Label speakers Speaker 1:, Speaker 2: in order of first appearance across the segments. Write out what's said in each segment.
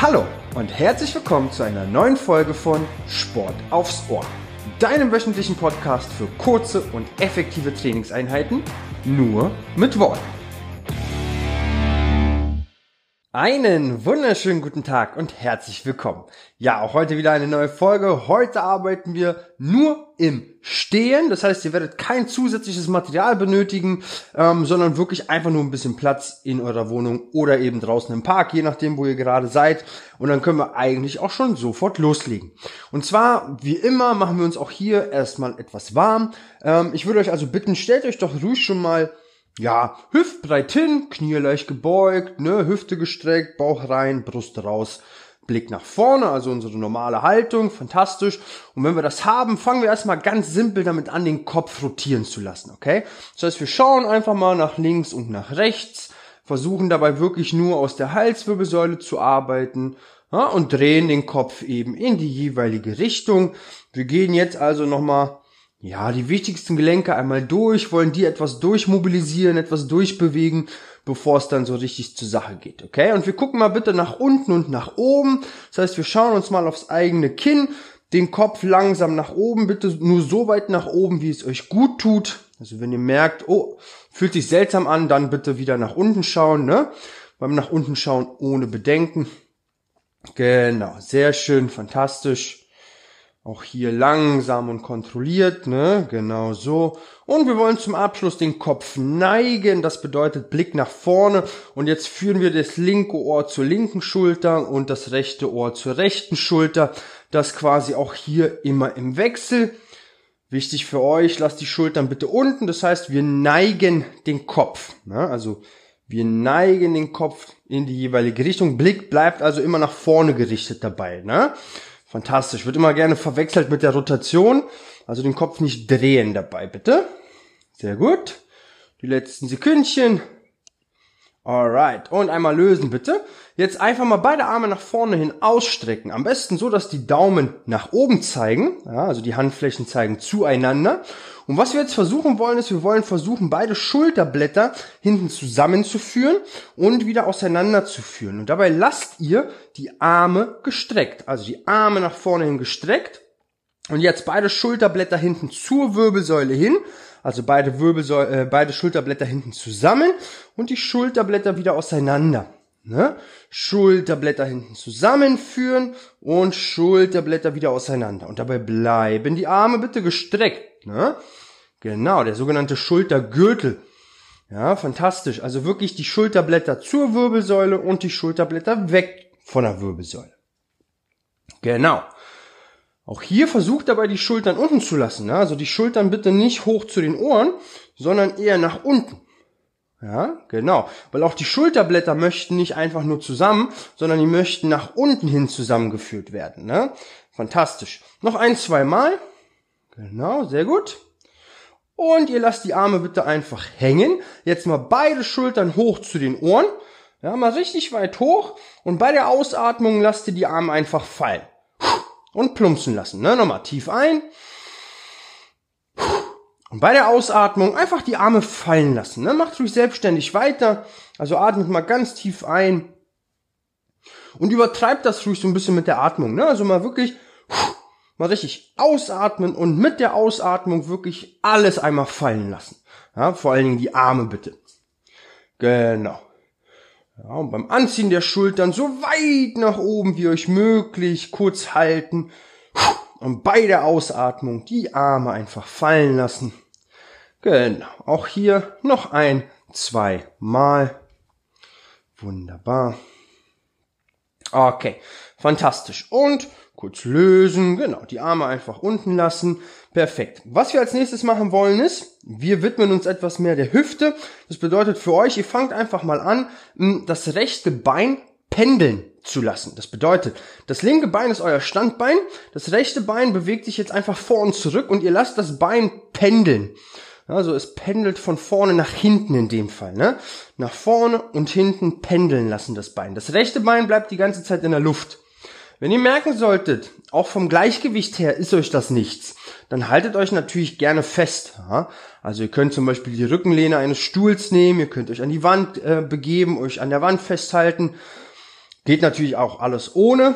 Speaker 1: Hallo und herzlich willkommen zu einer neuen Folge von Sport aufs Ohr, deinem wöchentlichen Podcast für kurze und effektive Trainingseinheiten, nur mit Worten. Einen wunderschönen guten Tag und herzlich willkommen. Ja, auch heute wieder eine neue Folge. Heute arbeiten wir nur im Stehen. Das heißt, ihr werdet kein zusätzliches Material benötigen, ähm, sondern wirklich einfach nur ein bisschen Platz in eurer Wohnung oder eben draußen im Park, je nachdem, wo ihr gerade seid. Und dann können wir eigentlich auch schon sofort loslegen. Und zwar, wie immer, machen wir uns auch hier erstmal etwas warm. Ähm, ich würde euch also bitten, stellt euch doch ruhig schon mal ja, hüftbreit hin, Knie leicht gebeugt, ne, Hüfte gestreckt, Bauch rein, Brust raus, Blick nach vorne, also unsere normale Haltung, fantastisch. Und wenn wir das haben, fangen wir erstmal ganz simpel damit an, den Kopf rotieren zu lassen, okay? Das heißt, wir schauen einfach mal nach links und nach rechts, versuchen dabei wirklich nur aus der Halswirbelsäule zu arbeiten ja, und drehen den Kopf eben in die jeweilige Richtung. Wir gehen jetzt also nochmal ja, die wichtigsten Gelenke einmal durch, wollen die etwas durchmobilisieren, etwas durchbewegen, bevor es dann so richtig zur Sache geht, okay? Und wir gucken mal bitte nach unten und nach oben. Das heißt, wir schauen uns mal aufs eigene Kinn, den Kopf langsam nach oben, bitte nur so weit nach oben, wie es euch gut tut. Also wenn ihr merkt, oh, fühlt sich seltsam an, dann bitte wieder nach unten schauen, ne? Beim nach unten schauen ohne Bedenken. Genau, sehr schön, fantastisch. Auch hier langsam und kontrolliert, ne? Genau so. Und wir wollen zum Abschluss den Kopf neigen. Das bedeutet Blick nach vorne. Und jetzt führen wir das linke Ohr zur linken Schulter und das rechte Ohr zur rechten Schulter. Das quasi auch hier immer im Wechsel. Wichtig für euch, lasst die Schultern bitte unten. Das heißt, wir neigen den Kopf. Ne? Also wir neigen den Kopf in die jeweilige Richtung. Blick bleibt also immer nach vorne gerichtet dabei. Ne? Fantastisch. Wird immer gerne verwechselt mit der Rotation. Also den Kopf nicht drehen dabei, bitte. Sehr gut. Die letzten Sekündchen. Alright. Und einmal lösen, bitte. Jetzt einfach mal beide Arme nach vorne hin ausstrecken. Am besten so, dass die Daumen nach oben zeigen. Ja, also die Handflächen zeigen zueinander. Und was wir jetzt versuchen wollen, ist, wir wollen versuchen, beide Schulterblätter hinten zusammenzuführen und wieder auseinanderzuführen. Und dabei lasst ihr die Arme gestreckt. Also die Arme nach vorne hin gestreckt. Und jetzt beide Schulterblätter hinten zur Wirbelsäule hin. Also beide Wirbelsäule, äh, beide Schulterblätter hinten zusammen und die Schulterblätter wieder auseinander. Ne? Schulterblätter hinten zusammenführen und Schulterblätter wieder auseinander. Und dabei bleiben die Arme bitte gestreckt. Ne? Genau, der sogenannte Schultergürtel. Ja, fantastisch. Also wirklich die Schulterblätter zur Wirbelsäule und die Schulterblätter weg von der Wirbelsäule. Genau. Auch hier versucht dabei die Schultern unten zu lassen. Ne? Also die Schultern bitte nicht hoch zu den Ohren, sondern eher nach unten. Ja, genau. Weil auch die Schulterblätter möchten nicht einfach nur zusammen, sondern die möchten nach unten hin zusammengeführt werden. Ne? Fantastisch. Noch ein, zwei Mal. Genau, sehr gut. Und ihr lasst die Arme bitte einfach hängen. Jetzt mal beide Schultern hoch zu den Ohren. Ja, mal richtig weit hoch. Und bei der Ausatmung lasst ihr die Arme einfach fallen und plumpsen lassen. Ne? Nochmal tief ein. Und bei der Ausatmung einfach die Arme fallen lassen. Ne? Macht ruhig selbstständig weiter. Also atmet mal ganz tief ein. Und übertreibt das ruhig so ein bisschen mit der Atmung. Ne? Also mal wirklich mal richtig ausatmen und mit der Ausatmung wirklich alles einmal fallen lassen. Ja, vor allen Dingen die Arme bitte. Genau. Ja, und beim Anziehen der Schultern so weit nach oben wie euch möglich, kurz halten. Und bei der Ausatmung die Arme einfach fallen lassen. Genau. Auch hier noch ein, zwei Mal. Wunderbar. Okay. Fantastisch. Und kurz lösen. Genau. Die Arme einfach unten lassen. Perfekt. Was wir als nächstes machen wollen ist, wir widmen uns etwas mehr der Hüfte. Das bedeutet für euch, ihr fangt einfach mal an, das rechte Bein pendeln zu lassen. Das bedeutet, das linke Bein ist euer Standbein, das rechte Bein bewegt sich jetzt einfach vor und zurück und ihr lasst das Bein pendeln. Also es pendelt von vorne nach hinten in dem Fall. Ne? Nach vorne und hinten pendeln lassen das Bein. Das rechte Bein bleibt die ganze Zeit in der Luft. Wenn ihr merken solltet, auch vom Gleichgewicht her ist euch das nichts, dann haltet euch natürlich gerne fest. Also ihr könnt zum Beispiel die Rückenlehne eines Stuhls nehmen, ihr könnt euch an die Wand äh, begeben, euch an der Wand festhalten. Geht natürlich auch alles ohne.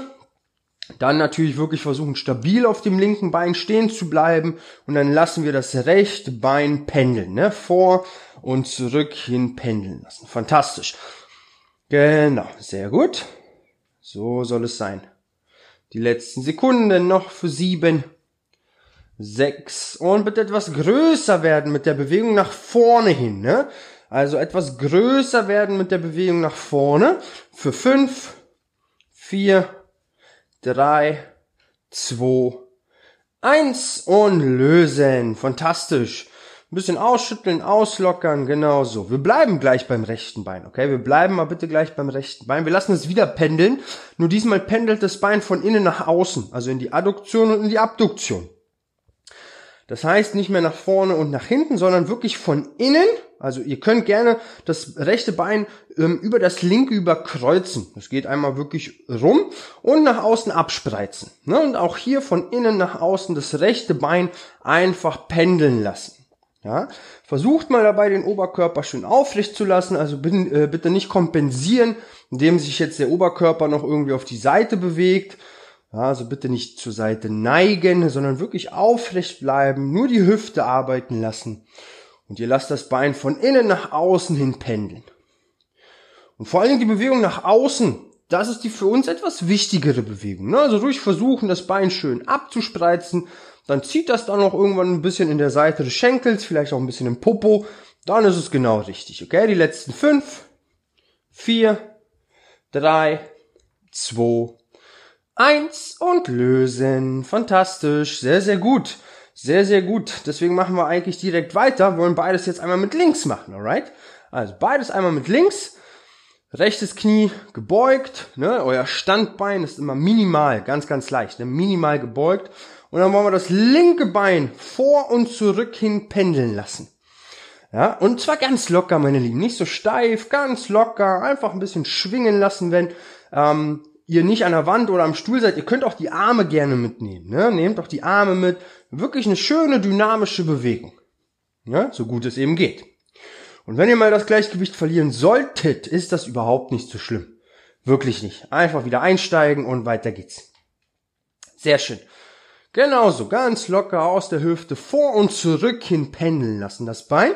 Speaker 1: Dann natürlich wirklich versuchen, stabil auf dem linken Bein stehen zu bleiben. Und dann lassen wir das rechte Bein pendeln. Ne? Vor und zurück hin pendeln lassen. Fantastisch. Genau, sehr gut. So soll es sein. Die letzten Sekunden noch für sieben, sechs und bitte etwas größer werden mit der Bewegung nach vorne hin. Ne? Also etwas größer werden mit der Bewegung nach vorne für fünf, vier, drei, zwei, eins und lösen. Fantastisch. Ein bisschen ausschütteln, auslockern, genau so. Wir bleiben gleich beim rechten Bein, okay? Wir bleiben mal bitte gleich beim rechten Bein. Wir lassen es wieder pendeln. Nur diesmal pendelt das Bein von innen nach außen, also in die Adduktion und in die Abduktion. Das heißt nicht mehr nach vorne und nach hinten, sondern wirklich von innen. Also ihr könnt gerne das rechte Bein ähm, über das linke überkreuzen. Das geht einmal wirklich rum und nach außen abspreizen. Ne? Und auch hier von innen nach außen das rechte Bein einfach pendeln lassen. Ja, versucht mal dabei den Oberkörper schön aufrecht zu lassen, also äh, bitte nicht kompensieren, indem sich jetzt der Oberkörper noch irgendwie auf die Seite bewegt. Ja, also bitte nicht zur Seite neigen, sondern wirklich aufrecht bleiben, nur die Hüfte arbeiten lassen. Und ihr lasst das Bein von innen nach außen hin pendeln. Und vor allen Dingen die Bewegung nach außen, das ist die für uns etwas wichtigere Bewegung. Ne? Also ruhig versuchen, das Bein schön abzuspreizen, dann zieht das dann noch irgendwann ein bisschen in der Seite des Schenkels, vielleicht auch ein bisschen im Popo. Dann ist es genau richtig. Okay, die letzten fünf, vier, drei, zwei, eins und lösen. Fantastisch, sehr, sehr gut. Sehr, sehr gut. Deswegen machen wir eigentlich direkt weiter. Wir wollen beides jetzt einmal mit links machen, alright? Also beides einmal mit links. Rechtes Knie gebeugt, ne? Euer Standbein ist immer minimal, ganz, ganz leicht, ne? minimal gebeugt. Und dann wollen wir das linke Bein vor und zurück hin pendeln lassen. Ja, und zwar ganz locker, meine Lieben, nicht so steif, ganz locker, einfach ein bisschen schwingen lassen, wenn ähm, ihr nicht an der Wand oder am Stuhl seid. Ihr könnt auch die Arme gerne mitnehmen. Ne? Nehmt auch die Arme mit. Wirklich eine schöne dynamische Bewegung. Ja, so gut es eben geht. Und wenn ihr mal das Gleichgewicht verlieren solltet, ist das überhaupt nicht so schlimm. Wirklich nicht. Einfach wieder einsteigen und weiter geht's. Sehr schön. Genauso, ganz locker aus der Hüfte vor und zurück hin pendeln lassen, das Bein.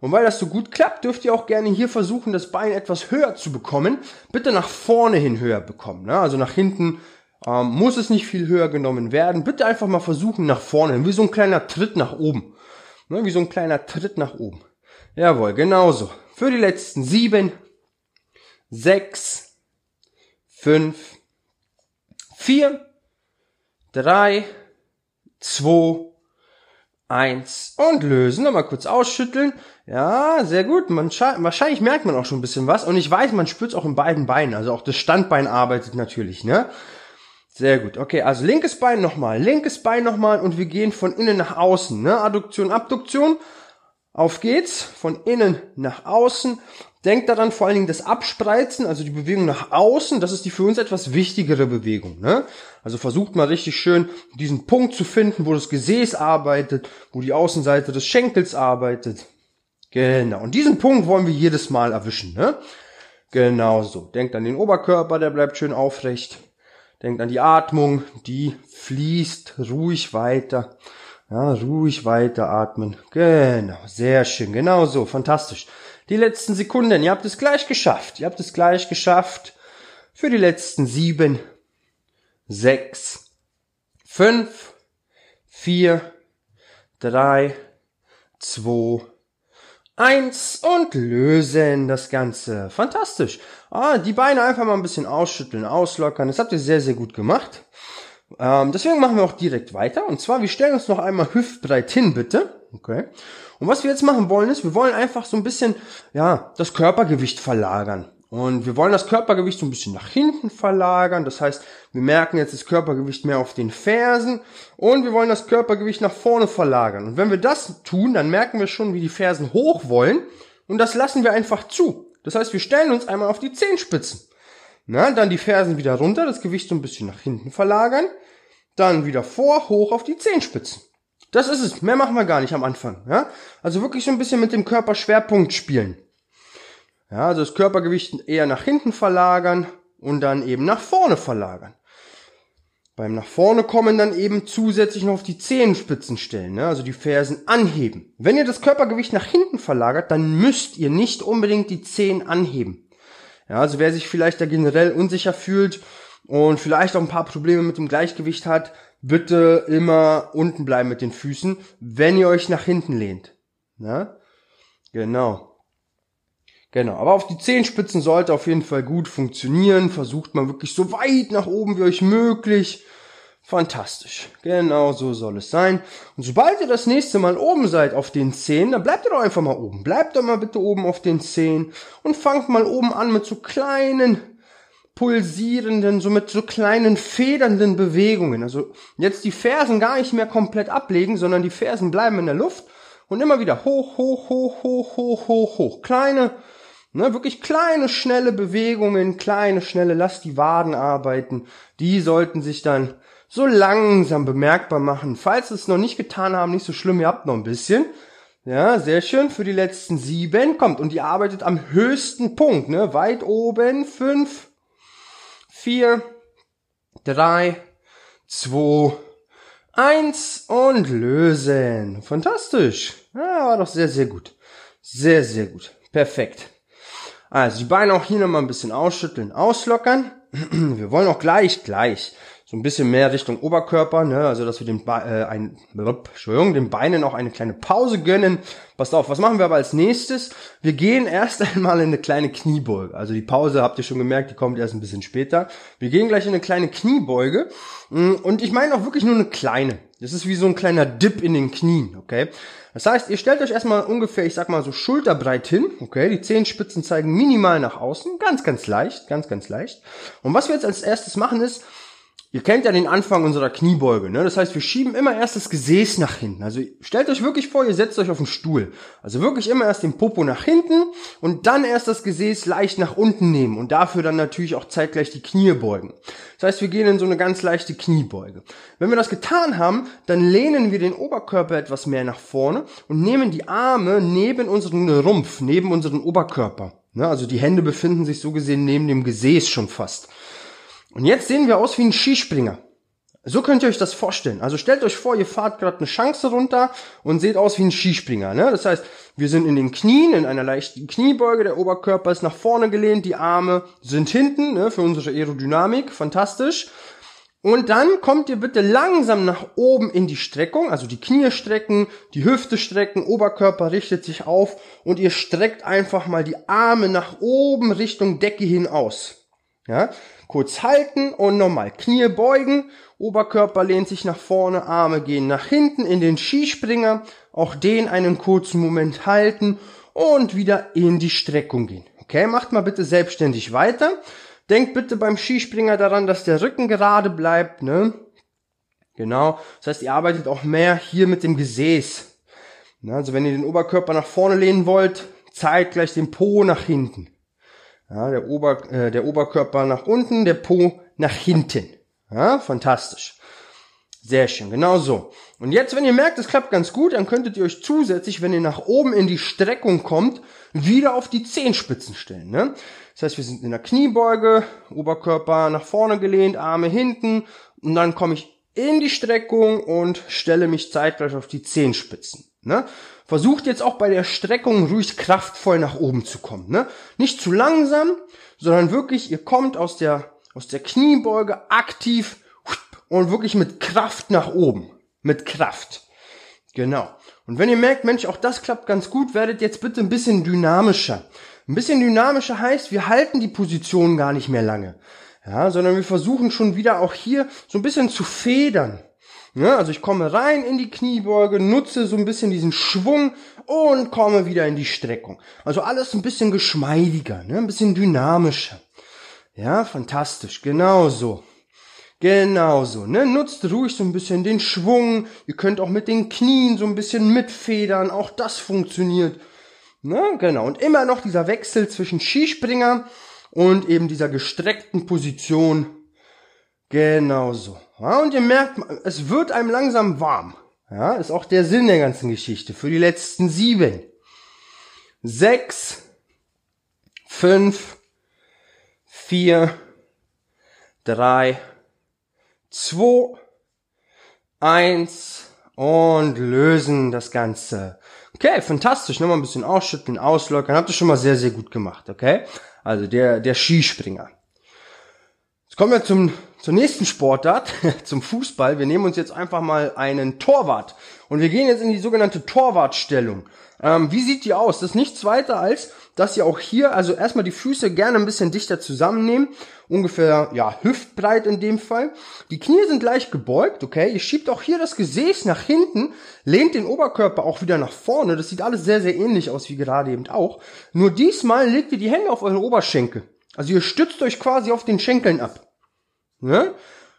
Speaker 1: Und weil das so gut klappt, dürft ihr auch gerne hier versuchen, das Bein etwas höher zu bekommen. Bitte nach vorne hin höher bekommen. Ne? Also nach hinten ähm, muss es nicht viel höher genommen werden. Bitte einfach mal versuchen nach vorne wie so ein kleiner Tritt nach oben. Ne? Wie so ein kleiner Tritt nach oben. Jawohl, genauso. Für die letzten sieben, sechs, fünf, vier, drei, 2, 1 und lösen. Nochmal kurz ausschütteln. Ja, sehr gut. Man wahrscheinlich merkt man auch schon ein bisschen was. Und ich weiß, man spürt es auch in beiden Beinen. Also auch das Standbein arbeitet natürlich, ne? Sehr gut. Okay, also linkes Bein nochmal, linkes Bein nochmal und wir gehen von innen nach außen, ne? Adduktion, Abduktion. Auf geht's, von innen nach außen. Denkt daran vor allen Dingen das Abspreizen, also die Bewegung nach außen, das ist die für uns etwas wichtigere Bewegung. Ne? Also versucht mal richtig schön diesen Punkt zu finden, wo das Gesäß arbeitet, wo die Außenseite des Schenkels arbeitet. Genau. Und diesen Punkt wollen wir jedes Mal erwischen. Ne? Genau so. Denkt an den Oberkörper, der bleibt schön aufrecht. Denkt an die Atmung, die fließt ruhig weiter. Ja, ruhig weiteratmen. Genau, sehr schön. Genau so, fantastisch. Die letzten Sekunden, ihr habt es gleich geschafft. Ihr habt es gleich geschafft. Für die letzten sieben, sechs, fünf, vier, drei, zwei, eins und lösen das Ganze. Fantastisch. Ah, die Beine einfach mal ein bisschen ausschütteln, auslockern. Das habt ihr sehr, sehr gut gemacht. Ähm, deswegen machen wir auch direkt weiter. Und zwar, wir stellen uns noch einmal hüftbreit hin, bitte. Okay. Und was wir jetzt machen wollen, ist, wir wollen einfach so ein bisschen, ja, das Körpergewicht verlagern. Und wir wollen das Körpergewicht so ein bisschen nach hinten verlagern. Das heißt, wir merken jetzt das Körpergewicht mehr auf den Fersen und wir wollen das Körpergewicht nach vorne verlagern. Und wenn wir das tun, dann merken wir schon, wie die Fersen hoch wollen und das lassen wir einfach zu. Das heißt, wir stellen uns einmal auf die Zehenspitzen. Na, dann die Fersen wieder runter, das Gewicht so ein bisschen nach hinten verlagern. Dann wieder vor, hoch auf die Zehenspitzen. Das ist es. Mehr machen wir gar nicht am Anfang. Ja? Also wirklich so ein bisschen mit dem Körperschwerpunkt spielen. Ja, also das Körpergewicht eher nach hinten verlagern und dann eben nach vorne verlagern. Beim nach vorne kommen dann eben zusätzlich noch auf die Zehenspitzen stellen, ne? also die Fersen anheben. Wenn ihr das Körpergewicht nach hinten verlagert, dann müsst ihr nicht unbedingt die Zehen anheben. Ja, also wer sich vielleicht da generell unsicher fühlt und vielleicht auch ein paar Probleme mit dem Gleichgewicht hat, bitte immer unten bleiben mit den Füßen, wenn ihr euch nach hinten lehnt. Ja? Genau. Genau, aber auf die Zehenspitzen sollte auf jeden Fall gut funktionieren. Versucht mal wirklich so weit nach oben wie euch möglich. Fantastisch. Genau so soll es sein. Und sobald ihr das nächste Mal oben seid auf den Zehen, dann bleibt ihr doch einfach mal oben. Bleibt doch mal bitte oben auf den Zehen und fangt mal oben an mit so kleinen pulsierenden, so mit so kleinen federnden Bewegungen. Also jetzt die Fersen gar nicht mehr komplett ablegen, sondern die Fersen bleiben in der Luft und immer wieder hoch, hoch, hoch, hoch, hoch, hoch, hoch. Kleine Ne, wirklich kleine, schnelle Bewegungen, kleine, schnelle, lass die Waden arbeiten. Die sollten sich dann so langsam bemerkbar machen. Falls es noch nicht getan haben, nicht so schlimm, ihr habt noch ein bisschen. Ja, sehr schön. Für die letzten sieben kommt. Und ihr arbeitet am höchsten Punkt, ne? Weit oben. Fünf, vier, drei, zwei, eins und lösen. Fantastisch. Ja, war doch sehr, sehr gut. Sehr, sehr gut. Perfekt. Also die Beine auch hier nochmal ein bisschen ausschütteln, auslockern. Wir wollen auch gleich, gleich so ein bisschen mehr Richtung Oberkörper, ne? also dass wir den, Be äh, ein, Entschuldigung, den Beinen auch eine kleine Pause gönnen. Passt auf, was machen wir aber als nächstes? Wir gehen erst einmal in eine kleine Kniebeuge. Also die Pause habt ihr schon gemerkt, die kommt erst ein bisschen später. Wir gehen gleich in eine kleine Kniebeuge mm, und ich meine auch wirklich nur eine kleine. Das ist wie so ein kleiner Dip in den Knien, okay? Das heißt, ihr stellt euch erstmal ungefähr, ich sag mal so schulterbreit hin, okay? Die Zehenspitzen zeigen minimal nach außen, ganz, ganz leicht, ganz, ganz leicht. Und was wir jetzt als erstes machen ist, Ihr kennt ja den Anfang unserer Kniebeuge, ne? Das heißt, wir schieben immer erst das Gesäß nach hinten. Also stellt euch wirklich vor, ihr setzt euch auf den Stuhl. Also wirklich immer erst den Popo nach hinten und dann erst das Gesäß leicht nach unten nehmen und dafür dann natürlich auch zeitgleich die Knie beugen. Das heißt, wir gehen in so eine ganz leichte Kniebeuge. Wenn wir das getan haben, dann lehnen wir den Oberkörper etwas mehr nach vorne und nehmen die Arme neben unseren Rumpf, neben unseren Oberkörper. Ne? Also die Hände befinden sich so gesehen neben dem Gesäß schon fast. Und jetzt sehen wir aus wie ein Skispringer. So könnt ihr euch das vorstellen. Also stellt euch vor, ihr fahrt gerade eine Chance runter und seht aus wie ein Skispringer. Ne? Das heißt, wir sind in den Knien, in einer leichten Kniebeuge, der Oberkörper ist nach vorne gelehnt, die Arme sind hinten ne, für unsere Aerodynamik, fantastisch. Und dann kommt ihr bitte langsam nach oben in die Streckung, also die Knie strecken, die Hüfte strecken, Oberkörper richtet sich auf und ihr streckt einfach mal die Arme nach oben Richtung Decke hin aus. Ja, kurz halten und nochmal Knie beugen, Oberkörper lehnt sich nach vorne, Arme gehen nach hinten in den Skispringer, auch den einen kurzen Moment halten und wieder in die Streckung gehen. Okay, macht mal bitte selbstständig weiter. Denkt bitte beim Skispringer daran, dass der Rücken gerade bleibt, ne? Genau. Das heißt, ihr arbeitet auch mehr hier mit dem Gesäß. Also wenn ihr den Oberkörper nach vorne lehnen wollt, zeitgleich den Po nach hinten. Ja, der, Ober, äh, der Oberkörper nach unten, der Po nach hinten. Ja, fantastisch. Sehr schön, genau so. Und jetzt, wenn ihr merkt, es klappt ganz gut, dann könntet ihr euch zusätzlich, wenn ihr nach oben in die Streckung kommt, wieder auf die Zehenspitzen stellen. Ne? Das heißt, wir sind in der Kniebeuge, Oberkörper nach vorne gelehnt, Arme hinten und dann komme ich in die Streckung und stelle mich zeitgleich auf die Zehenspitzen. Ne? Versucht jetzt auch bei der Streckung ruhig kraftvoll nach oben zu kommen. Ne? Nicht zu langsam, sondern wirklich, ihr kommt aus der, aus der Kniebeuge aktiv und wirklich mit Kraft nach oben. Mit Kraft. Genau. Und wenn ihr merkt, Mensch, auch das klappt ganz gut, werdet jetzt bitte ein bisschen dynamischer. Ein bisschen dynamischer heißt, wir halten die Position gar nicht mehr lange. Ja, sondern wir versuchen schon wieder auch hier so ein bisschen zu federn. Ja, also ich komme rein in die Kniebeuge, nutze so ein bisschen diesen Schwung und komme wieder in die Streckung. Also alles ein bisschen geschmeidiger, ne? ein bisschen dynamischer. Ja, fantastisch, genau so. Genau so, ne? Nutzt ruhig so ein bisschen den Schwung. Ihr könnt auch mit den Knien so ein bisschen mitfedern, auch das funktioniert. Ne? Genau. Und immer noch dieser Wechsel zwischen Skispringer und eben dieser gestreckten Position. Genau so. Ja, und ihr merkt, es wird einem langsam warm. Ja, ist auch der Sinn der ganzen Geschichte. Für die letzten sieben. Sechs, fünf, vier, drei, zwei, eins und lösen das Ganze. Okay, fantastisch. Nochmal ein bisschen ausschütteln, auslockern. Habt ihr schon mal sehr, sehr gut gemacht, okay? Also der, der Skispringer. Jetzt kommen wir zum, zur nächsten Sportart, zum Fußball. Wir nehmen uns jetzt einfach mal einen Torwart und wir gehen jetzt in die sogenannte Torwartstellung. Ähm, wie sieht die aus? Das ist nichts weiter als, dass ihr auch hier, also erstmal die Füße gerne ein bisschen dichter zusammennehmen. Ungefähr, ja, hüftbreit in dem Fall. Die Knie sind leicht gebeugt, okay? Ihr schiebt auch hier das Gesäß nach hinten, lehnt den Oberkörper auch wieder nach vorne. Das sieht alles sehr, sehr ähnlich aus wie gerade eben auch. Nur diesmal legt ihr die Hände auf eure Oberschenkel. Also ihr stützt euch quasi auf den Schenkeln ab. Ne?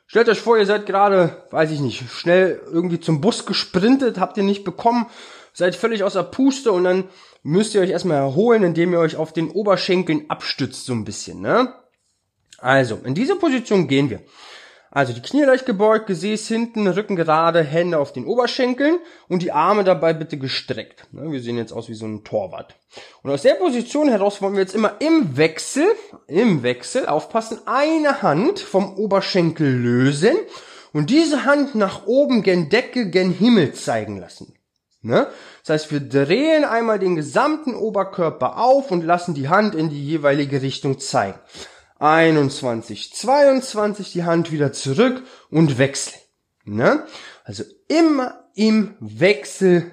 Speaker 1: Stellt euch vor, ihr seid gerade, weiß ich nicht, schnell irgendwie zum Bus gesprintet, habt ihr nicht bekommen, seid völlig außer Puste und dann müsst ihr euch erstmal erholen, indem ihr euch auf den Oberschenkeln abstützt so ein bisschen, ne? Also, in diese Position gehen wir. Also die Knie leicht gebeugt, Gesäß hinten, Rücken gerade, Hände auf den Oberschenkeln und die Arme dabei bitte gestreckt. Ne, wir sehen jetzt aus wie so ein Torwart. Und aus der Position heraus wollen wir jetzt immer im Wechsel, im Wechsel, aufpassen, eine Hand vom Oberschenkel lösen und diese Hand nach oben gen Decke, gen Himmel zeigen lassen. Ne? Das heißt, wir drehen einmal den gesamten Oberkörper auf und lassen die Hand in die jeweilige Richtung zeigen. 21, 22 die Hand wieder zurück und wechseln. Ne? Also immer im Wechsel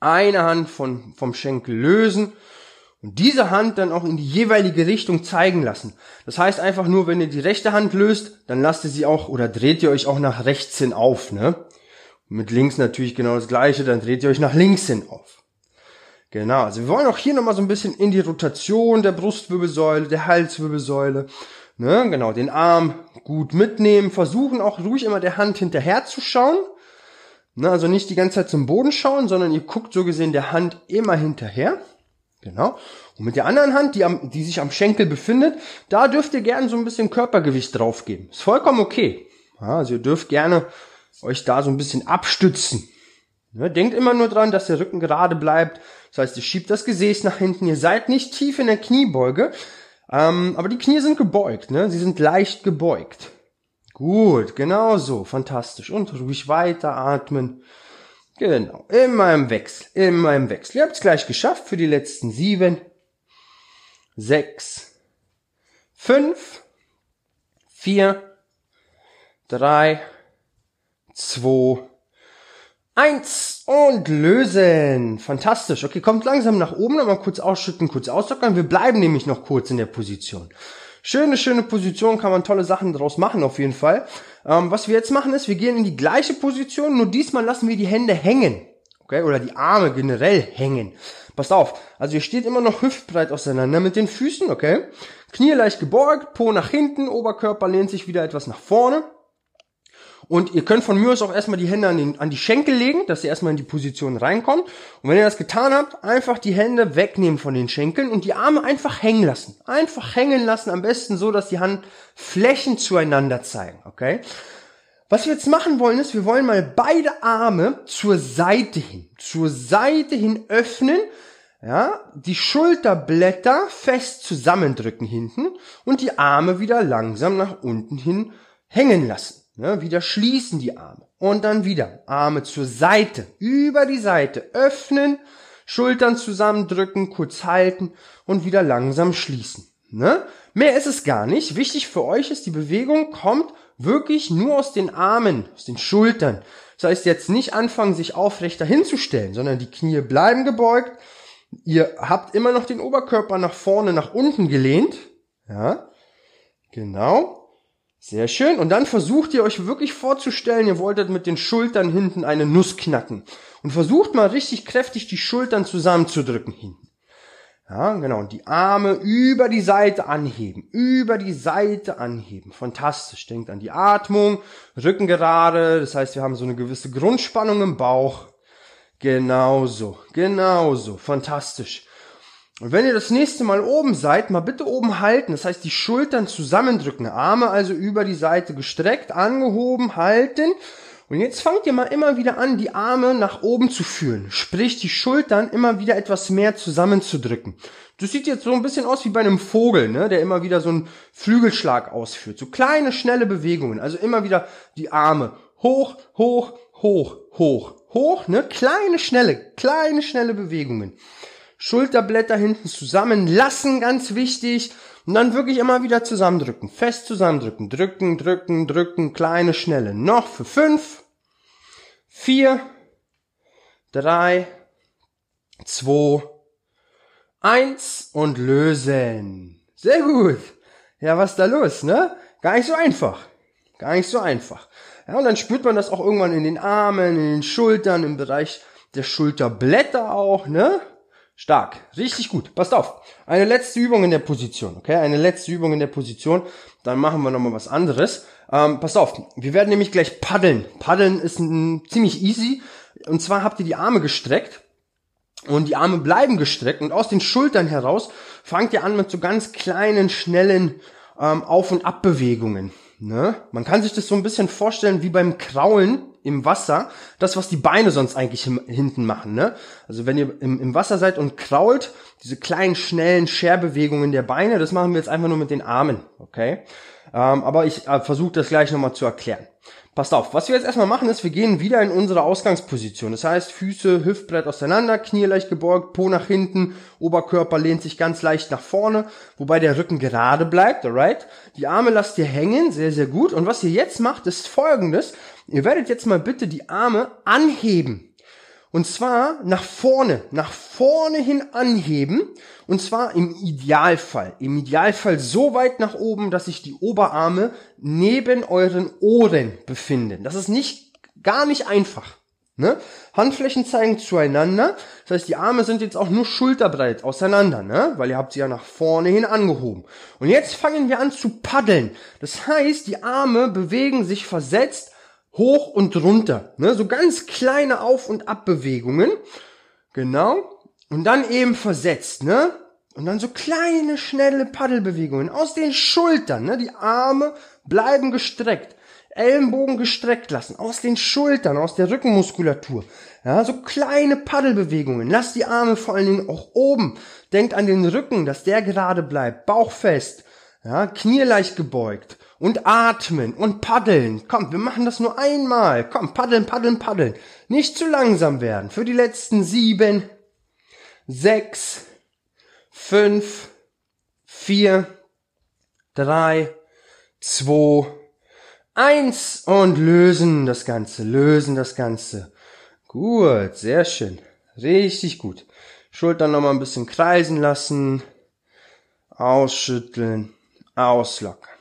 Speaker 1: eine Hand von, vom Schenkel lösen und diese Hand dann auch in die jeweilige Richtung zeigen lassen. Das heißt einfach nur, wenn ihr die rechte Hand löst, dann lasst ihr sie auch oder dreht ihr euch auch nach rechts hin auf. Ne? mit links natürlich genau das gleiche, dann dreht ihr euch nach links hin auf. Genau, also wir wollen auch hier nochmal so ein bisschen in die Rotation der Brustwirbelsäule, der Halswirbelsäule, ne, genau, den Arm gut mitnehmen, versuchen auch ruhig immer der Hand hinterher zu schauen, ne, also nicht die ganze Zeit zum Boden schauen, sondern ihr guckt so gesehen der Hand immer hinterher, genau, und mit der anderen Hand, die, am, die sich am Schenkel befindet, da dürft ihr gerne so ein bisschen Körpergewicht draufgeben, ist vollkommen okay, ja, also ihr dürft gerne euch da so ein bisschen abstützen, denkt immer nur dran, dass der Rücken gerade bleibt. Das heißt, ihr schiebt das Gesäß nach hinten. Ihr seid nicht tief in der Kniebeuge, ähm, aber die Knie sind gebeugt. Ne? Sie sind leicht gebeugt. Gut, genau so, fantastisch. Und ruhig weiter atmen. Genau, immer im Wechsel, immer im Wechsel. Ihr habt es gleich geschafft für die letzten sieben, sechs, fünf, vier, drei, zwei, Eins und lösen. Fantastisch. Okay, kommt langsam nach oben, nochmal kurz ausschütten, kurz auslockern. Wir bleiben nämlich noch kurz in der Position. Schöne, schöne Position, kann man tolle Sachen draus machen auf jeden Fall. Ähm, was wir jetzt machen ist, wir gehen in die gleiche Position, nur diesmal lassen wir die Hände hängen. Okay, oder die Arme generell hängen. Passt auf, also ihr steht immer noch hüftbreit auseinander mit den Füßen, okay? Knie leicht gebeugt, Po nach hinten, Oberkörper lehnt sich wieder etwas nach vorne. Und ihr könnt von mir aus auch erstmal die Hände an, den, an die Schenkel legen, dass ihr erstmal in die Position reinkommt. Und wenn ihr das getan habt, einfach die Hände wegnehmen von den Schenkeln und die Arme einfach hängen lassen. Einfach hängen lassen, am besten so, dass die Handflächen zueinander zeigen, okay? Was wir jetzt machen wollen, ist, wir wollen mal beide Arme zur Seite hin, zur Seite hin öffnen, ja, die Schulterblätter fest zusammendrücken hinten und die Arme wieder langsam nach unten hin hängen lassen. Ne, wieder schließen die Arme. Und dann wieder Arme zur Seite, über die Seite öffnen, Schultern zusammendrücken, kurz halten und wieder langsam schließen. Ne? Mehr ist es gar nicht. Wichtig für euch ist, die Bewegung kommt wirklich nur aus den Armen, aus den Schultern. Das heißt jetzt nicht anfangen, sich aufrechter hinzustellen, sondern die Knie bleiben gebeugt. Ihr habt immer noch den Oberkörper nach vorne, nach unten gelehnt. Ja, genau. Sehr schön. Und dann versucht ihr euch wirklich vorzustellen, ihr wolltet mit den Schultern hinten eine Nuss knacken. Und versucht mal richtig kräftig die Schultern zusammenzudrücken hinten. Ja, genau. Und die Arme über die Seite anheben. Über die Seite anheben. Fantastisch. Denkt an die Atmung. Rücken gerade. Das heißt, wir haben so eine gewisse Grundspannung im Bauch. Genauso. Genauso. Fantastisch. Und wenn ihr das nächste Mal oben seid, mal bitte oben halten. Das heißt, die Schultern zusammendrücken, Arme also über die Seite gestreckt, angehoben, halten. Und jetzt fangt ihr mal immer wieder an, die Arme nach oben zu führen. Sprich, die Schultern immer wieder etwas mehr zusammenzudrücken. Das sieht jetzt so ein bisschen aus wie bei einem Vogel, ne, der immer wieder so einen Flügelschlag ausführt. So kleine, schnelle Bewegungen. Also immer wieder die Arme hoch, hoch, hoch, hoch, hoch, ne, kleine, schnelle, kleine, schnelle Bewegungen. Schulterblätter hinten zusammen lassen, ganz wichtig. Und dann wirklich immer wieder zusammendrücken. Fest zusammendrücken. Drücken, drücken, drücken. Kleine, schnelle. Noch für fünf, vier, drei, zwei, eins und lösen. Sehr gut. Ja, was da los, ne? Gar nicht so einfach. Gar nicht so einfach. Ja, und dann spürt man das auch irgendwann in den Armen, in den Schultern, im Bereich der Schulterblätter auch, ne? Stark. Richtig gut. Passt auf. Eine letzte Übung in der Position, okay? Eine letzte Übung in der Position. Dann machen wir nochmal was anderes. Ähm, passt auf. Wir werden nämlich gleich paddeln. Paddeln ist ein, ziemlich easy. Und zwar habt ihr die Arme gestreckt. Und die Arme bleiben gestreckt. Und aus den Schultern heraus fangt ihr an mit so ganz kleinen, schnellen ähm, Auf- und Abbewegungen. Ne? Man kann sich das so ein bisschen vorstellen wie beim Kraulen im Wasser, das, was die Beine sonst eigentlich hinten machen. Ne? Also wenn ihr im, im Wasser seid und krault, diese kleinen, schnellen Scherbewegungen der Beine, das machen wir jetzt einfach nur mit den Armen. Okay? Ähm, aber ich äh, versuche das gleich nochmal zu erklären. Passt auf, was wir jetzt erstmal machen ist, wir gehen wieder in unsere Ausgangsposition. Das heißt, Füße hüftbreit auseinander, Knie leicht gebeugt, Po nach hinten, Oberkörper lehnt sich ganz leicht nach vorne, wobei der Rücken gerade bleibt, alright? Die Arme lasst ihr hängen, sehr, sehr gut. Und was ihr jetzt macht, ist folgendes. Ihr werdet jetzt mal bitte die Arme anheben. Und zwar nach vorne, nach vorne hin anheben. Und zwar im Idealfall. Im Idealfall so weit nach oben, dass sich die Oberarme neben euren Ohren befinden. Das ist nicht, gar nicht einfach. Ne? Handflächen zeigen zueinander. Das heißt, die Arme sind jetzt auch nur schulterbreit auseinander, ne? Weil ihr habt sie ja nach vorne hin angehoben. Und jetzt fangen wir an zu paddeln. Das heißt, die Arme bewegen sich versetzt hoch und runter. Ne? So ganz kleine Auf- und Abbewegungen. Genau. Und dann eben versetzt, ne? Und dann so kleine, schnelle Paddelbewegungen aus den Schultern, ne? Die Arme bleiben gestreckt. Ellenbogen gestreckt lassen. Aus den Schultern, aus der Rückenmuskulatur. Ja, so kleine Paddelbewegungen. Lasst die Arme vor allen Dingen auch oben. Denkt an den Rücken, dass der gerade bleibt. Bauch fest. Ja, Knie leicht gebeugt und atmen und paddeln. Komm, wir machen das nur einmal. Komm, paddeln, paddeln, paddeln. Nicht zu langsam werden. Für die letzten sieben, sechs, fünf, vier, drei, zwei, eins und lösen das Ganze, lösen das Ganze. Gut, sehr schön. Richtig gut. Schultern nochmal ein bisschen kreisen lassen. Ausschütteln, auslockern.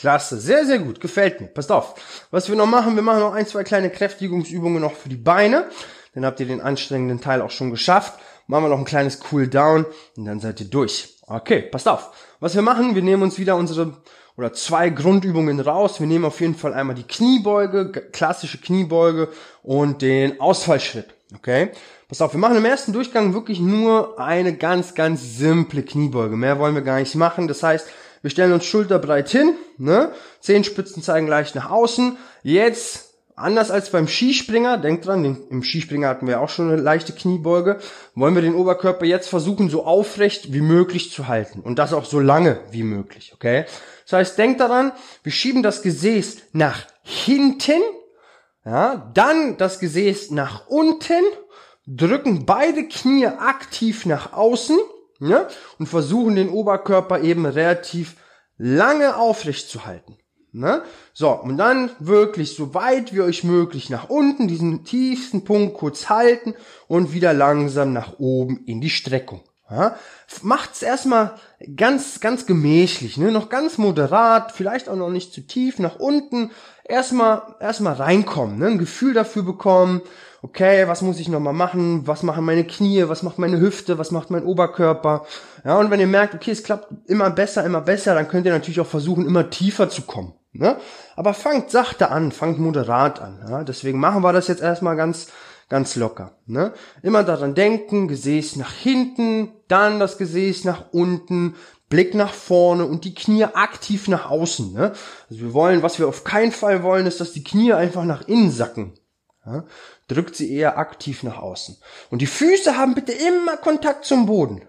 Speaker 1: Klasse, sehr, sehr gut, gefällt mir. Passt auf. Was wir noch machen, wir machen noch ein, zwei kleine Kräftigungsübungen noch für die Beine. Dann habt ihr den anstrengenden Teil auch schon geschafft. Machen wir noch ein kleines Cool Down und dann seid ihr durch. Okay, passt auf. Was wir machen, wir nehmen uns wieder unsere oder zwei Grundübungen raus. Wir nehmen auf jeden Fall einmal die Kniebeuge, klassische Kniebeuge und den Ausfallschritt. Okay? Pass auf, wir machen im ersten Durchgang wirklich nur eine ganz, ganz simple Kniebeuge. Mehr wollen wir gar nicht machen. Das heißt, wir stellen uns schulterbreit hin, ne? Zehenspitzen zeigen leicht nach außen. Jetzt, anders als beim Skispringer, denkt dran, den, im Skispringer hatten wir auch schon eine leichte Kniebeuge, wollen wir den Oberkörper jetzt versuchen, so aufrecht wie möglich zu halten. Und das auch so lange wie möglich, okay? Das heißt, denkt daran, wir schieben das Gesäß nach hinten, ja, dann das Gesäß nach unten, drücken beide Knie aktiv nach außen, ja, und versuchen den Oberkörper eben relativ lange aufrecht zu halten. Ne? So, und dann wirklich so weit wie euch möglich nach unten, diesen tiefsten Punkt kurz halten und wieder langsam nach oben in die Streckung. Ja? Macht's erstmal ganz, ganz gemächlich, ne? noch ganz moderat, vielleicht auch noch nicht zu tief nach unten. Erstmal, erstmal reinkommen, ne? ein Gefühl dafür bekommen okay, was muss ich nochmal machen, was machen meine Knie, was macht meine Hüfte, was macht mein Oberkörper. Ja, und wenn ihr merkt, okay, es klappt immer besser, immer besser, dann könnt ihr natürlich auch versuchen, immer tiefer zu kommen. Ne? Aber fangt sachte an, fangt moderat an. Ja? Deswegen machen wir das jetzt erstmal ganz, ganz locker. Ne? Immer daran denken, Gesäß nach hinten, dann das Gesäß nach unten, Blick nach vorne und die Knie aktiv nach außen. Ne? Also wir wollen, was wir auf keinen Fall wollen, ist, dass die Knie einfach nach innen sacken. Ja? Drückt sie eher aktiv nach außen. Und die Füße haben bitte immer Kontakt zum Boden.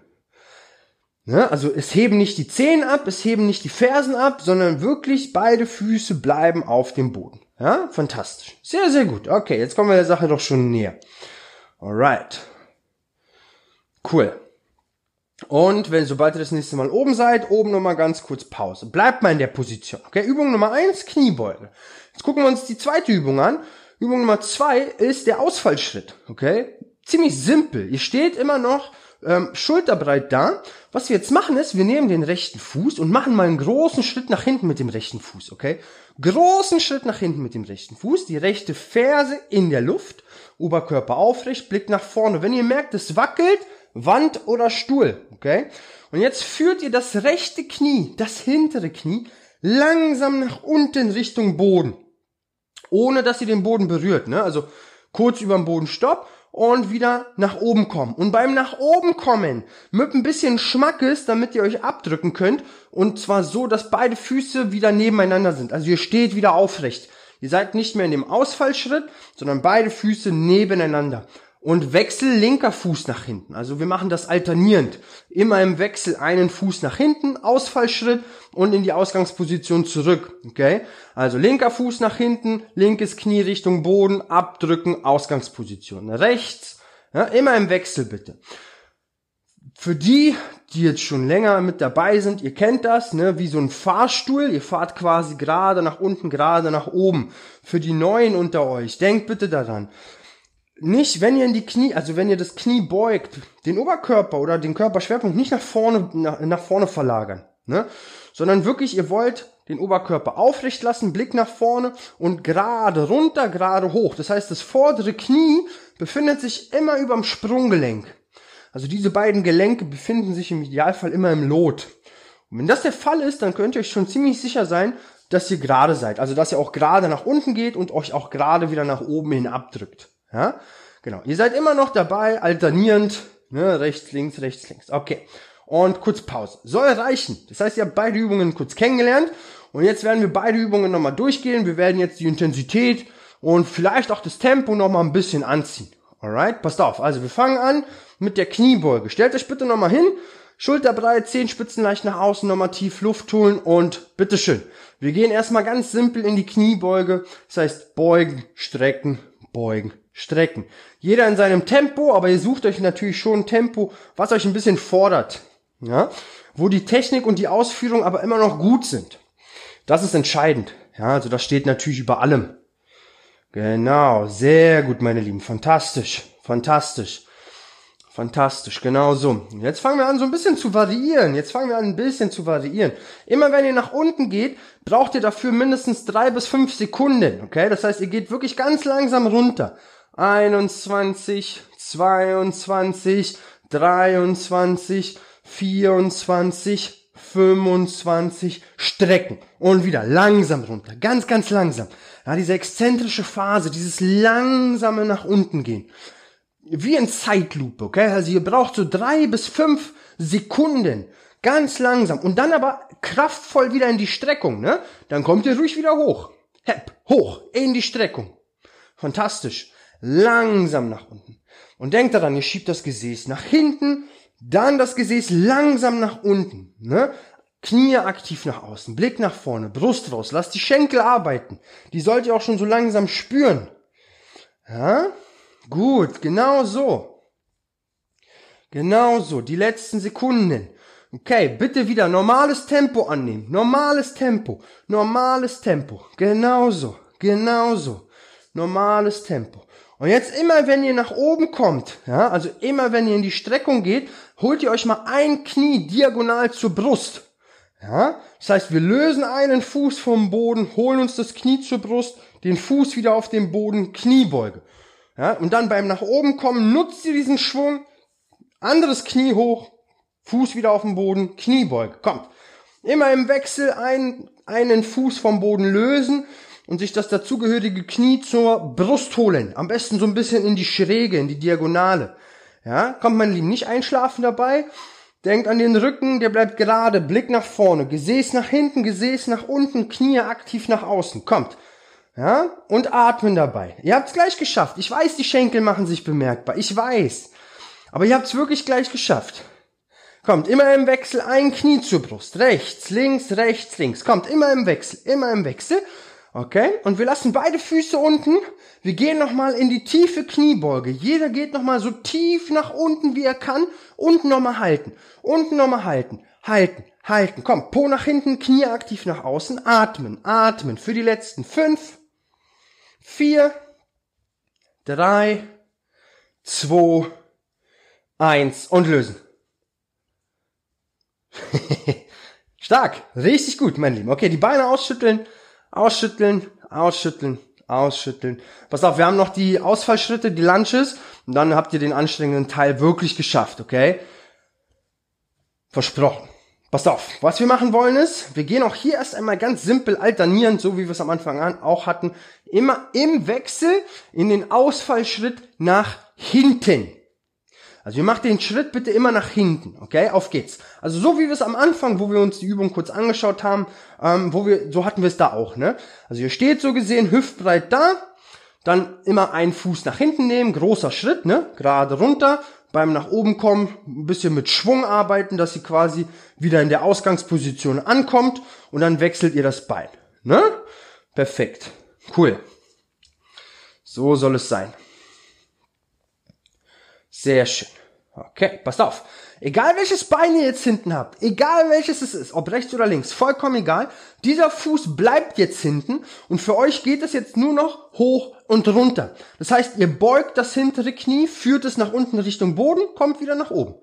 Speaker 1: Ne? Also es heben nicht die Zehen ab, es heben nicht die Fersen ab, sondern wirklich beide Füße bleiben auf dem Boden. Ja, fantastisch. Sehr, sehr gut. Okay, jetzt kommen wir der Sache doch schon näher. Alright. Cool. Und wenn, sobald ihr das nächste Mal oben seid, oben nochmal ganz kurz Pause. Bleibt mal in der Position. Okay, Übung Nummer eins Kniebeuge. Jetzt gucken wir uns die zweite Übung an. Übung Nummer zwei ist der Ausfallschritt. Okay, ziemlich simpel. Ihr steht immer noch ähm, schulterbreit da. Was wir jetzt machen ist, wir nehmen den rechten Fuß und machen mal einen großen Schritt nach hinten mit dem rechten Fuß, okay? Großen Schritt nach hinten mit dem rechten Fuß, die rechte Ferse in der Luft, Oberkörper aufrecht, Blick nach vorne. Wenn ihr merkt, es wackelt, Wand oder Stuhl, okay? Und jetzt führt ihr das rechte Knie, das hintere Knie, langsam nach unten Richtung Boden. Ohne dass ihr den Boden berührt, ne? Also kurz über dem Boden stopp und wieder nach oben kommen. Und beim nach oben kommen mit ein bisschen Schmackes, damit ihr euch abdrücken könnt. Und zwar so, dass beide Füße wieder nebeneinander sind. Also ihr steht wieder aufrecht. Ihr seid nicht mehr in dem Ausfallschritt, sondern beide Füße nebeneinander und Wechsel linker Fuß nach hinten. Also wir machen das alternierend. Immer im Wechsel einen Fuß nach hinten, Ausfallschritt und in die Ausgangsposition zurück. Okay? Also linker Fuß nach hinten, linkes Knie Richtung Boden, abdrücken, Ausgangsposition. Rechts, ja, immer im Wechsel bitte. Für die, die jetzt schon länger mit dabei sind, ihr kennt das, ne, wie so ein Fahrstuhl, ihr fahrt quasi gerade nach unten, gerade nach oben. Für die Neuen unter euch, denkt bitte daran nicht, wenn ihr in die Knie, also wenn ihr das Knie beugt, den Oberkörper oder den Körperschwerpunkt nicht nach vorne, nach, nach vorne verlagern, ne? sondern wirklich, ihr wollt den Oberkörper aufrecht lassen, Blick nach vorne und gerade runter, gerade hoch. Das heißt, das vordere Knie befindet sich immer überm Sprunggelenk. Also diese beiden Gelenke befinden sich im Idealfall immer im Lot. Und wenn das der Fall ist, dann könnt ihr euch schon ziemlich sicher sein, dass ihr gerade seid. Also dass ihr auch gerade nach unten geht und euch auch gerade wieder nach oben hin abdrückt. Ja, genau. Ihr seid immer noch dabei, alternierend, ne, rechts, links, rechts, links. Okay. Und kurz Pause. Soll reichen. Das heißt, ihr habt beide Übungen kurz kennengelernt. Und jetzt werden wir beide Übungen nochmal durchgehen. Wir werden jetzt die Intensität und vielleicht auch das Tempo nochmal ein bisschen anziehen. Alright? Passt auf. Also wir fangen an mit der Kniebeuge. Stellt euch bitte nochmal hin. Schulterbreit, Zehenspitzen leicht nach außen, nochmal tief Luft holen und bitteschön. Wir gehen erstmal ganz simpel in die Kniebeuge. Das heißt beugen, strecken, beugen, strecken. Jeder in seinem Tempo, aber ihr sucht euch natürlich schon ein Tempo, was euch ein bisschen fordert. Ja? Wo die Technik und die Ausführung aber immer noch gut sind. Das ist entscheidend. Ja, also das steht natürlich über allem. Genau, sehr gut, meine Lieben. Fantastisch, fantastisch. Fantastisch, genau so. Jetzt fangen wir an, so ein bisschen zu variieren. Jetzt fangen wir an, ein bisschen zu variieren. Immer wenn ihr nach unten geht, braucht ihr dafür mindestens drei bis fünf Sekunden. Okay, das heißt, ihr geht wirklich ganz langsam runter. 21, 22, 23, 24, 25, strecken. Und wieder langsam runter. Ganz, ganz langsam. Ja, diese exzentrische Phase, dieses langsame nach unten gehen wie in Zeitlupe, okay? Also ihr braucht so drei bis fünf Sekunden, ganz langsam und dann aber kraftvoll wieder in die Streckung, ne? Dann kommt ihr ruhig wieder hoch. Hepp, hoch, in die Streckung. Fantastisch. Langsam nach unten. Und denkt daran, ihr schiebt das Gesäß nach hinten, dann das Gesäß langsam nach unten, ne? Knie aktiv nach außen, Blick nach vorne, Brust raus, lasst die Schenkel arbeiten. Die sollt ihr auch schon so langsam spüren. Ja? Gut, genau so. Genau so, die letzten Sekunden. Okay, bitte wieder normales Tempo annehmen. Normales Tempo. Normales Tempo. Genauso. Genauso. Normales Tempo. Und jetzt immer, wenn ihr nach oben kommt, ja, also immer, wenn ihr in die Streckung geht, holt ihr euch mal ein Knie diagonal zur Brust. Ja, das heißt, wir lösen einen Fuß vom Boden, holen uns das Knie zur Brust, den Fuß wieder auf den Boden, Kniebeuge. Ja, und dann beim nach oben kommen nutzt ihr diesen Schwung, anderes Knie hoch, Fuß wieder auf den Boden, Kniebeuge, kommt. Immer im Wechsel ein, einen Fuß vom Boden lösen und sich das dazugehörige Knie zur Brust holen. Am besten so ein bisschen in die Schräge, in die Diagonale. Ja, kommt mein Lieben, nicht einschlafen dabei. Denkt an den Rücken, der bleibt gerade, Blick nach vorne, Gesäß nach hinten, Gesäß nach unten, Knie aktiv nach außen. Kommt. Ja? Und atmen dabei. Ihr habt's gleich geschafft. Ich weiß, die Schenkel machen sich bemerkbar. Ich weiß. Aber ihr habt's wirklich gleich geschafft. Kommt immer im Wechsel ein Knie zur Brust. Rechts, links, rechts, links. Kommt immer im Wechsel, immer im Wechsel. Okay? Und wir lassen beide Füße unten. Wir gehen nochmal in die tiefe Kniebeuge. Jeder geht nochmal so tief nach unten, wie er kann. Unten nochmal halten. Unten nochmal halten. Halten. Halten. Komm, Po nach hinten, Knie aktiv nach außen. Atmen. Atmen. Für die letzten fünf, vier, drei, zwei, eins und lösen. Stark. Richtig gut, mein Lieben. Okay, die Beine ausschütteln. Ausschütteln, ausschütteln, ausschütteln. Pass auf, wir haben noch die Ausfallschritte, die Lunches. Und dann habt ihr den anstrengenden Teil wirklich geschafft, okay? Versprochen. Passt auf, was wir machen wollen ist, wir gehen auch hier erst einmal ganz simpel alternierend, so wie wir es am Anfang an auch hatten, immer im Wechsel in den Ausfallschritt nach hinten. Also ihr macht den Schritt bitte immer nach hinten, okay? Auf geht's. Also so wie wir es am Anfang, wo wir uns die Übung kurz angeschaut haben, ähm, wo wir, so hatten wir es da auch, ne? Also ihr steht so gesehen hüftbreit da, dann immer einen Fuß nach hinten nehmen, großer Schritt, ne? Gerade runter, beim nach oben kommen, ein bisschen mit Schwung arbeiten, dass sie quasi wieder in der Ausgangsposition ankommt und dann wechselt ihr das Bein, ne? Perfekt. Cool. So soll es sein. Sehr schön. Okay, passt auf. Egal welches Bein ihr jetzt hinten habt, egal welches es ist, ob rechts oder links, vollkommen egal. Dieser Fuß bleibt jetzt hinten und für euch geht es jetzt nur noch hoch und runter. Das heißt, ihr beugt das hintere Knie, führt es nach unten Richtung Boden, kommt wieder nach oben.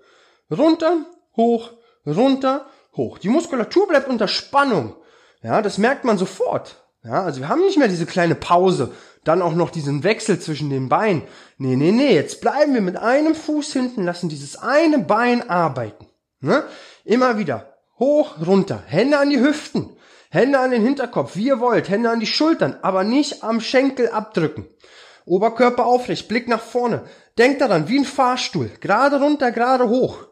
Speaker 1: Runter, hoch, runter, hoch. Die Muskulatur bleibt unter Spannung. Ja, das merkt man sofort. Ja, also wir haben nicht mehr diese kleine Pause, dann auch noch diesen Wechsel zwischen den Beinen. Nee, nee, nee, jetzt bleiben wir mit einem Fuß hinten, lassen dieses eine Bein arbeiten. Ne? Immer wieder hoch, runter, Hände an die Hüften, Hände an den Hinterkopf, wie ihr wollt, Hände an die Schultern, aber nicht am Schenkel abdrücken. Oberkörper aufrecht, Blick nach vorne. Denkt daran, wie ein Fahrstuhl, gerade runter, gerade hoch.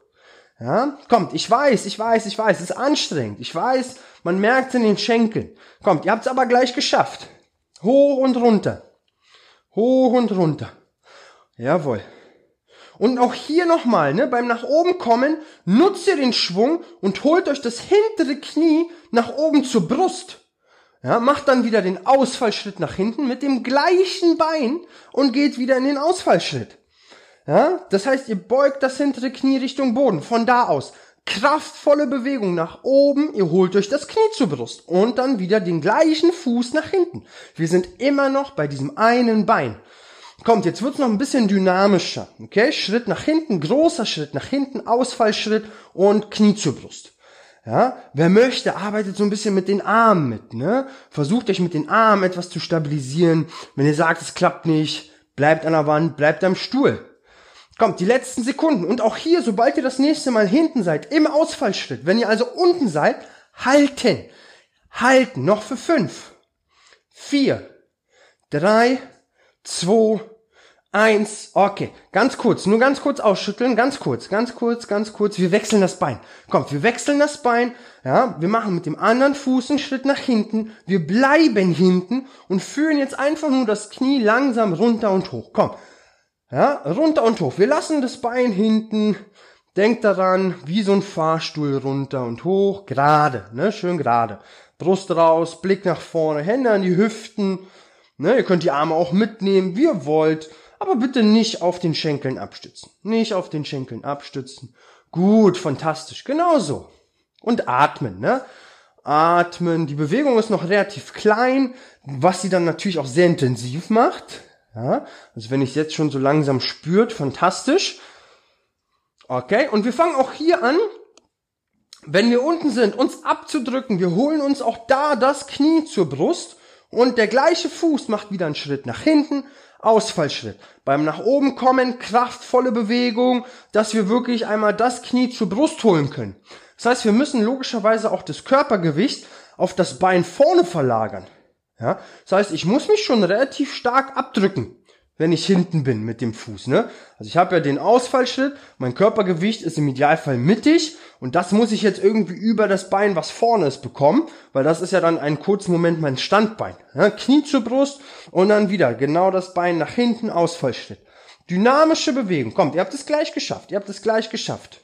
Speaker 1: Ja, kommt, ich weiß, ich weiß, ich weiß, es ist anstrengend. Ich weiß, man merkt in den Schenkeln. Kommt, ihr habt es aber gleich geschafft. Hoch und runter. Hoch und runter. Jawohl. Und auch hier nochmal, ne, beim nach oben kommen, nutzt ihr den Schwung und holt euch das hintere Knie nach oben zur Brust. Ja, macht dann wieder den Ausfallschritt nach hinten mit dem gleichen Bein und geht wieder in den Ausfallschritt. Ja, das heißt, ihr beugt das hintere Knie Richtung Boden. Von da aus kraftvolle Bewegung nach oben, ihr holt euch das Knie zur Brust und dann wieder den gleichen Fuß nach hinten. Wir sind immer noch bei diesem einen Bein. Kommt, jetzt wird's noch ein bisschen dynamischer. Okay, Schritt nach hinten, großer Schritt nach hinten, Ausfallschritt und Knie zur Brust. Ja, wer möchte, arbeitet so ein bisschen mit den Armen mit, ne? Versucht euch mit den Armen etwas zu stabilisieren. Wenn ihr sagt, es klappt nicht, bleibt an der Wand, bleibt am Stuhl. Kommt, die letzten Sekunden. Und auch hier, sobald ihr das nächste Mal hinten seid, im Ausfallschritt, wenn ihr also unten seid, halten. Halten. Noch für fünf, vier, drei, zwei, eins. Okay, ganz kurz, nur ganz kurz ausschütteln, ganz kurz, ganz kurz, ganz kurz. Wir wechseln das Bein. Kommt, wir wechseln das Bein. Ja, wir machen mit dem anderen Fuß einen Schritt nach hinten. Wir bleiben hinten und führen jetzt einfach nur das Knie langsam runter und hoch. Komm, ja, runter und hoch. Wir lassen das Bein hinten. Denkt daran, wie so ein Fahrstuhl runter und hoch, gerade, ne, schön gerade. Brust raus, Blick nach vorne, Hände an die Hüften. Ne, ihr könnt die Arme auch mitnehmen, wie ihr wollt, aber bitte nicht auf den Schenkeln abstützen. Nicht auf den Schenkeln abstützen. Gut, fantastisch, genauso. Und atmen, ne? Atmen. Die Bewegung ist noch relativ klein, was sie dann natürlich auch sehr intensiv macht. Ja, also wenn ich jetzt schon so langsam spürt, fantastisch. Okay, und wir fangen auch hier an, wenn wir unten sind, uns abzudrücken. Wir holen uns auch da das Knie zur Brust und der gleiche Fuß macht wieder einen Schritt nach hinten, Ausfallschritt. Beim nach oben kommen, kraftvolle Bewegung, dass wir wirklich einmal das Knie zur Brust holen können. Das heißt, wir müssen logischerweise auch das Körpergewicht auf das Bein vorne verlagern. Ja, das heißt, ich muss mich schon relativ stark abdrücken, wenn ich hinten bin mit dem Fuß. Ne? Also ich habe ja den Ausfallschritt, mein Körpergewicht ist im Idealfall mittig und das muss ich jetzt irgendwie über das Bein, was vorne ist, bekommen, weil das ist ja dann einen kurzen Moment mein Standbein. Ja? Knie zur Brust und dann wieder genau das Bein nach hinten, Ausfallschritt. Dynamische Bewegung. Kommt, ihr habt es gleich geschafft. Ihr habt es gleich geschafft.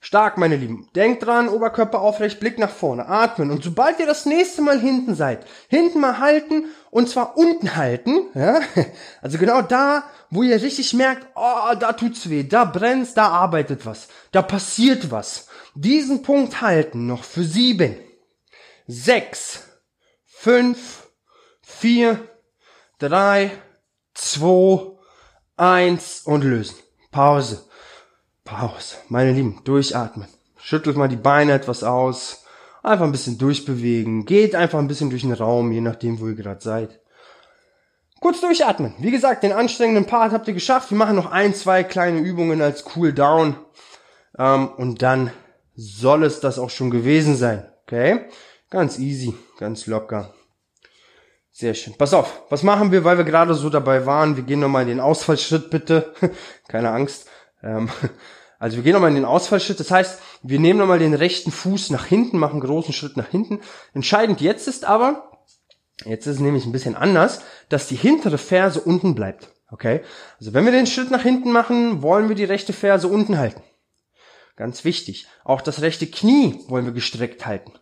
Speaker 1: Stark, meine Lieben. Denkt dran, Oberkörper aufrecht, Blick nach vorne, atmen. Und sobald ihr das nächste Mal hinten seid, hinten mal halten und zwar unten halten. Ja? Also genau da, wo ihr richtig merkt, oh, da tut's weh, da brennt's, da arbeitet was, da passiert was. Diesen Punkt halten noch für sieben, sechs, fünf, vier, drei, zwei, eins und lösen. Pause. Pause. Meine Lieben, durchatmen. Schüttelt mal die Beine etwas aus. Einfach ein bisschen durchbewegen. Geht einfach ein bisschen durch den Raum, je nachdem, wo ihr gerade seid. Kurz durchatmen. Wie gesagt, den anstrengenden Part habt ihr geschafft. Wir machen noch ein, zwei kleine Übungen als Cool Down. Ähm, und dann soll es das auch schon gewesen sein. Okay? Ganz easy, ganz locker. Sehr schön. Pass auf, was machen wir, weil wir gerade so dabei waren? Wir gehen nochmal in den Ausfallschritt, bitte. Keine Angst. Ähm, also wir gehen nochmal in den Ausfallschritt. Das heißt, wir nehmen nochmal den rechten Fuß nach hinten, machen einen großen Schritt nach hinten. Entscheidend jetzt ist aber, jetzt ist es nämlich ein bisschen anders, dass die hintere Ferse unten bleibt. Okay? Also wenn wir den Schritt nach hinten machen, wollen wir die rechte Ferse unten halten. Ganz wichtig. Auch das rechte Knie wollen wir gestreckt halten.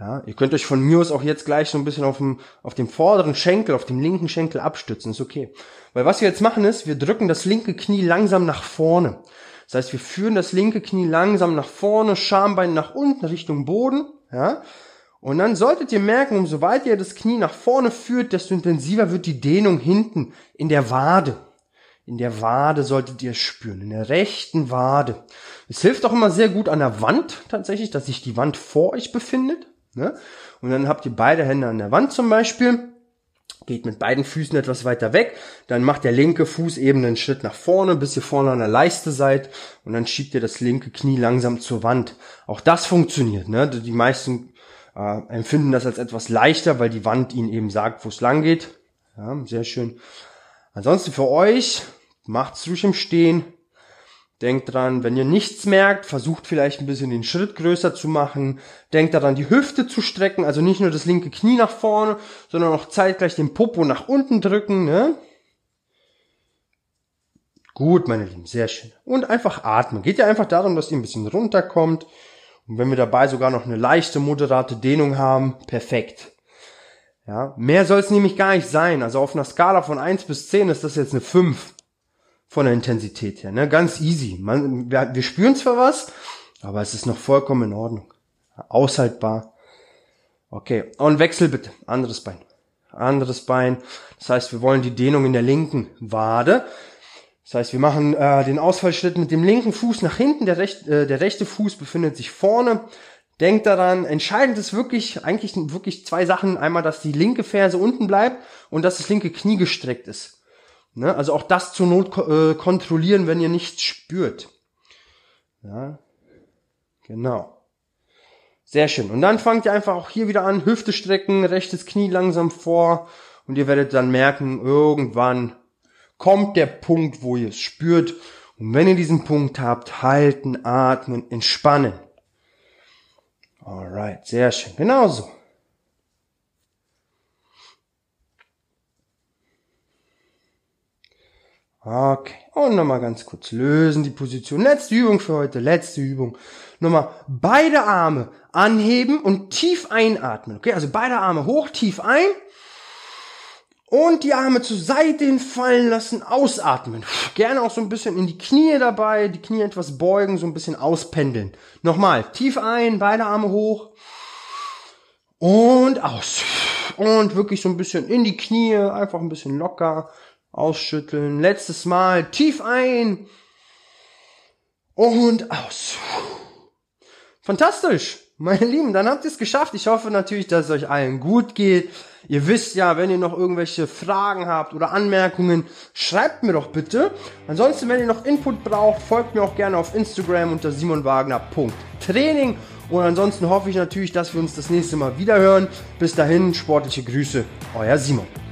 Speaker 1: Ja, ihr könnt euch von mir aus auch jetzt gleich so ein bisschen auf dem, auf dem vorderen Schenkel, auf dem linken Schenkel abstützen, ist okay. Weil was wir jetzt machen ist, wir drücken das linke Knie langsam nach vorne. Das heißt, wir führen das linke Knie langsam nach vorne, Schambein nach unten Richtung Boden, ja. Und dann solltet ihr merken, umso weiter ihr das Knie nach vorne führt, desto intensiver wird die Dehnung hinten in der Wade. In der Wade solltet ihr es spüren, in der rechten Wade. Es hilft auch immer sehr gut an der Wand tatsächlich, dass sich die Wand vor euch befindet. Ne? Und dann habt ihr beide Hände an der Wand zum Beispiel, geht mit beiden Füßen etwas weiter weg, dann macht der linke Fuß eben einen Schritt nach vorne, bis ihr vorne an der Leiste seid und dann schiebt ihr das linke Knie langsam zur Wand. Auch das funktioniert. Ne? Die meisten äh, empfinden das als etwas leichter, weil die Wand ihnen eben sagt, wo es lang geht. Ja, sehr schön. Ansonsten für euch, macht's ruhig im Stehen, Denkt dran, wenn ihr nichts merkt, versucht vielleicht ein bisschen den Schritt größer zu machen. Denkt daran, die Hüfte zu strecken, also nicht nur das linke Knie nach vorne, sondern auch zeitgleich den Popo nach unten drücken, ne? Gut, meine Lieben, sehr schön. Und einfach atmen. Geht ja einfach darum, dass ihr ein bisschen runterkommt. Und wenn wir dabei sogar noch eine leichte, moderate Dehnung haben, perfekt. Ja, mehr soll es nämlich gar nicht sein. Also auf einer Skala von 1 bis 10 ist das jetzt eine 5 von der Intensität her. Ne? Ganz easy. Man, wir, wir spüren zwar was, aber es ist noch vollkommen in Ordnung. Aushaltbar. Okay, und Wechsel bitte. Anderes Bein. Anderes Bein. Das heißt, wir wollen die Dehnung in der linken Wade. Das heißt, wir machen äh, den Ausfallschritt mit dem linken Fuß nach hinten. Der, recht, äh, der rechte Fuß befindet sich vorne. Denkt daran, entscheidend ist wirklich, eigentlich wirklich zwei Sachen. Einmal, dass die linke Ferse unten bleibt und dass das linke Knie gestreckt ist. Ne? Also auch das zur Not äh, kontrollieren, wenn ihr nichts spürt. Ja, genau. Sehr schön. Und dann fangt ihr einfach auch hier wieder an, Hüfte strecken, rechtes Knie langsam vor und ihr werdet dann merken, irgendwann kommt der Punkt, wo ihr es spürt. Und wenn ihr diesen Punkt habt, halten, atmen, entspannen. Alright, sehr schön. Genauso. Okay. Und nochmal ganz kurz lösen die Position. Letzte Übung für heute. Letzte Übung. Nochmal beide Arme anheben und tief einatmen. Okay, also beide Arme hoch, tief ein. Und die Arme zur Seite hin fallen lassen, ausatmen. Gerne auch so ein bisschen in die Knie dabei, die Knie etwas beugen, so ein bisschen auspendeln. Nochmal, tief ein, beide Arme hoch. Und aus. Und wirklich so ein bisschen in die Knie, einfach ein bisschen locker. Ausschütteln. Letztes Mal. Tief ein. Und aus. Fantastisch. Meine Lieben, dann habt ihr es geschafft. Ich hoffe natürlich, dass es euch allen gut geht. Ihr wisst ja, wenn ihr noch irgendwelche Fragen habt oder Anmerkungen, schreibt mir doch bitte. Ansonsten, wenn ihr noch Input braucht, folgt mir auch gerne auf Instagram unter simonwagner.training. Und ansonsten hoffe ich natürlich, dass wir uns das nächste Mal wieder hören. Bis dahin, sportliche Grüße, euer Simon.